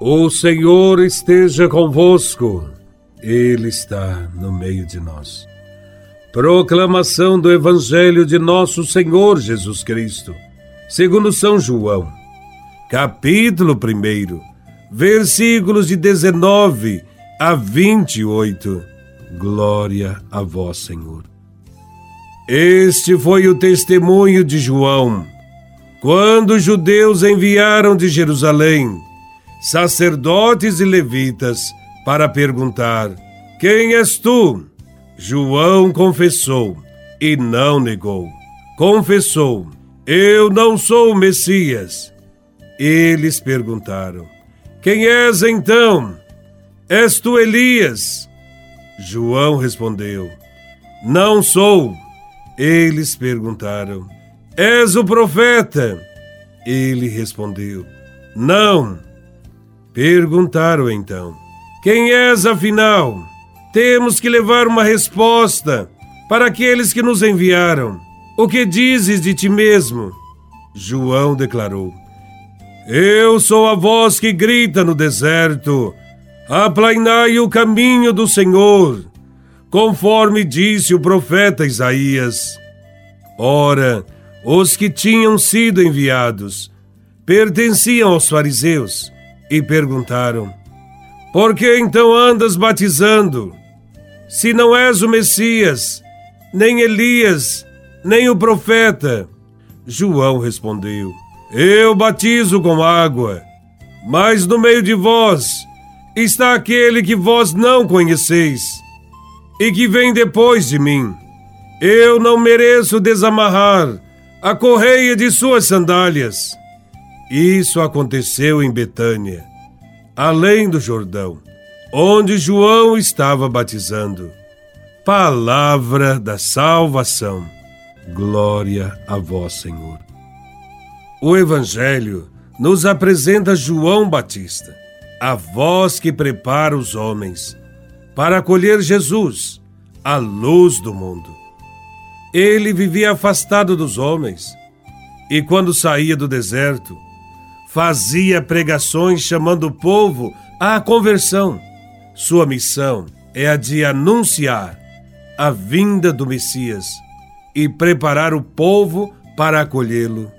O Senhor esteja convosco, Ele está no meio de nós. Proclamação do Evangelho de Nosso Senhor Jesus Cristo, segundo São João, capítulo 1, versículos de 19 a 28. Glória a Vós, Senhor. Este foi o testemunho de João, quando os judeus enviaram de Jerusalém sacerdotes e levitas para perguntar: Quem és tu? João confessou e não negou. Confessou: Eu não sou o Messias. Eles perguntaram: Quem és então? És tu Elias? João respondeu: Não sou. Eles perguntaram: És o profeta? Ele respondeu: Não. Perguntaram então: Quem és afinal? Temos que levar uma resposta para aqueles que nos enviaram. O que dizes de ti mesmo? João declarou: Eu sou a voz que grita no deserto: Aplainai o caminho do Senhor, conforme disse o profeta Isaías. Ora, os que tinham sido enviados pertenciam aos fariseus e perguntaram: Por que então andas batizando? Se não és o Messias, nem Elias, nem o profeta. João respondeu: Eu batizo com água, mas no meio de vós está aquele que vós não conheceis e que vem depois de mim. Eu não mereço desamarrar a correia de suas sandálias. Isso aconteceu em Betânia, além do Jordão, onde João estava batizando. Palavra da salvação. Glória a vós, Senhor. O Evangelho nos apresenta João Batista, a voz que prepara os homens para acolher Jesus, a luz do mundo. Ele vivia afastado dos homens e, quando saía do deserto, fazia pregações chamando o povo à conversão. Sua missão é a de anunciar a vinda do Messias e preparar o povo para acolhê-lo.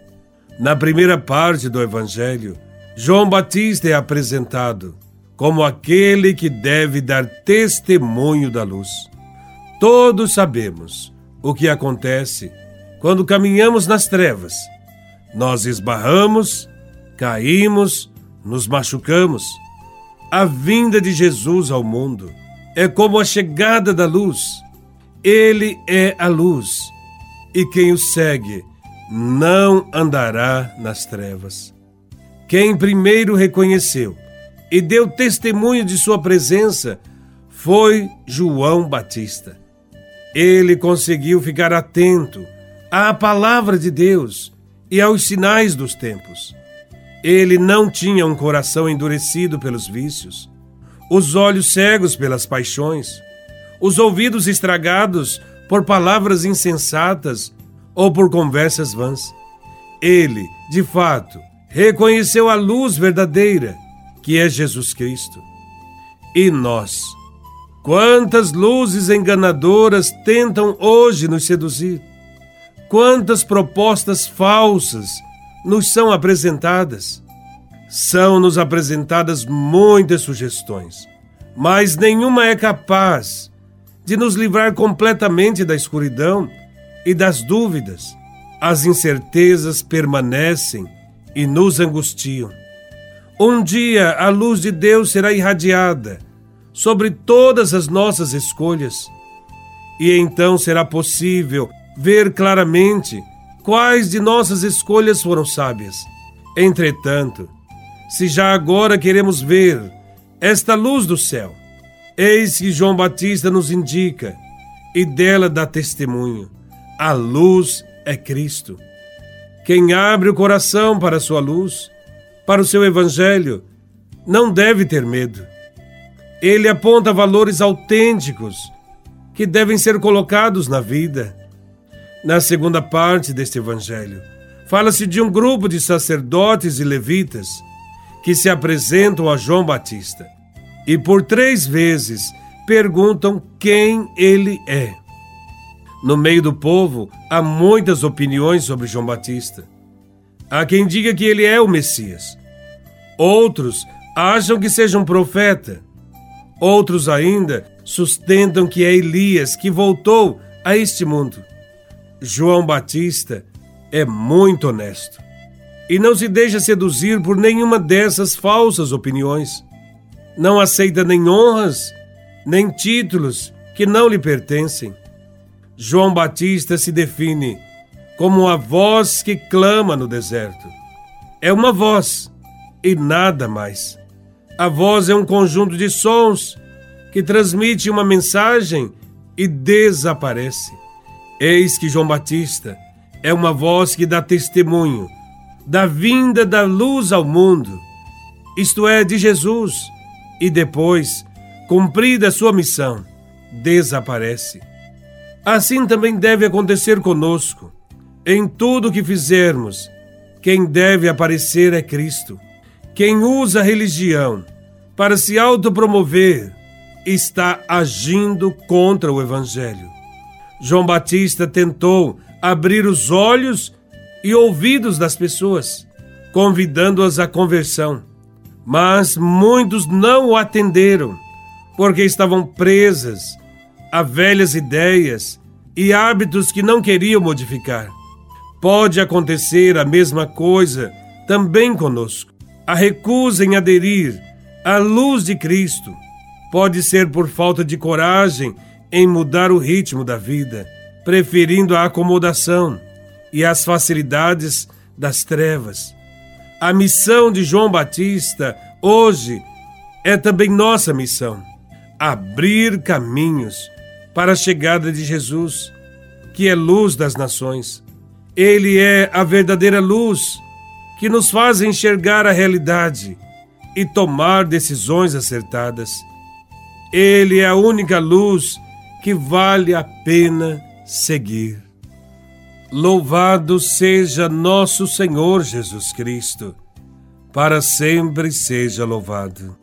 Na primeira parte do Evangelho, João Batista é apresentado como aquele que deve dar testemunho da luz. Todos sabemos o que acontece quando caminhamos nas trevas. Nós esbarramos caímos, nos machucamos. A vinda de Jesus ao mundo é como a chegada da luz. Ele é a luz, e quem o segue não andará nas trevas. Quem primeiro reconheceu e deu testemunho de sua presença foi João Batista. Ele conseguiu ficar atento à palavra de Deus e aos sinais dos tempos. Ele não tinha um coração endurecido pelos vícios, os olhos cegos pelas paixões, os ouvidos estragados por palavras insensatas ou por conversas vãs. Ele, de fato, reconheceu a luz verdadeira, que é Jesus Cristo. E nós? Quantas luzes enganadoras tentam hoje nos seduzir? Quantas propostas falsas nos são apresentadas. São-nos apresentadas muitas sugestões, mas nenhuma é capaz de nos livrar completamente da escuridão e das dúvidas. As incertezas permanecem e nos angustiam. Um dia a luz de Deus será irradiada sobre todas as nossas escolhas, e então será possível ver claramente quais de nossas escolhas foram sábias. Entretanto, se já agora queremos ver esta luz do céu, eis que João Batista nos indica e dela dá testemunho. A luz é Cristo. Quem abre o coração para a sua luz, para o seu evangelho, não deve ter medo. Ele aponta valores autênticos que devem ser colocados na vida na segunda parte deste evangelho, fala-se de um grupo de sacerdotes e levitas que se apresentam a João Batista e por três vezes perguntam quem ele é. No meio do povo há muitas opiniões sobre João Batista. Há quem diga que ele é o Messias. Outros acham que seja um profeta. Outros ainda sustentam que é Elias que voltou a este mundo. João Batista é muito honesto e não se deixa seduzir por nenhuma dessas falsas opiniões. Não aceita nem honras, nem títulos que não lhe pertencem. João Batista se define como a voz que clama no deserto. É uma voz e nada mais. A voz é um conjunto de sons que transmite uma mensagem e desaparece. Eis que João Batista é uma voz que dá testemunho da vinda da luz ao mundo, isto é, de Jesus, e depois, cumprida sua missão, desaparece. Assim também deve acontecer conosco. Em tudo que fizermos, quem deve aparecer é Cristo. Quem usa a religião para se autopromover está agindo contra o Evangelho. João Batista tentou abrir os olhos e ouvidos das pessoas, convidando-as à conversão. Mas muitos não o atenderam, porque estavam presas a velhas ideias e hábitos que não queriam modificar. Pode acontecer a mesma coisa também conosco. A recusa em aderir à luz de Cristo pode ser por falta de coragem em mudar o ritmo da vida, preferindo a acomodação e as facilidades das trevas. A missão de João Batista hoje é também nossa missão: abrir caminhos para a chegada de Jesus, que é luz das nações. Ele é a verdadeira luz que nos faz enxergar a realidade e tomar decisões acertadas. Ele é a única luz que vale a pena seguir. Louvado seja nosso Senhor Jesus Cristo, para sempre seja louvado.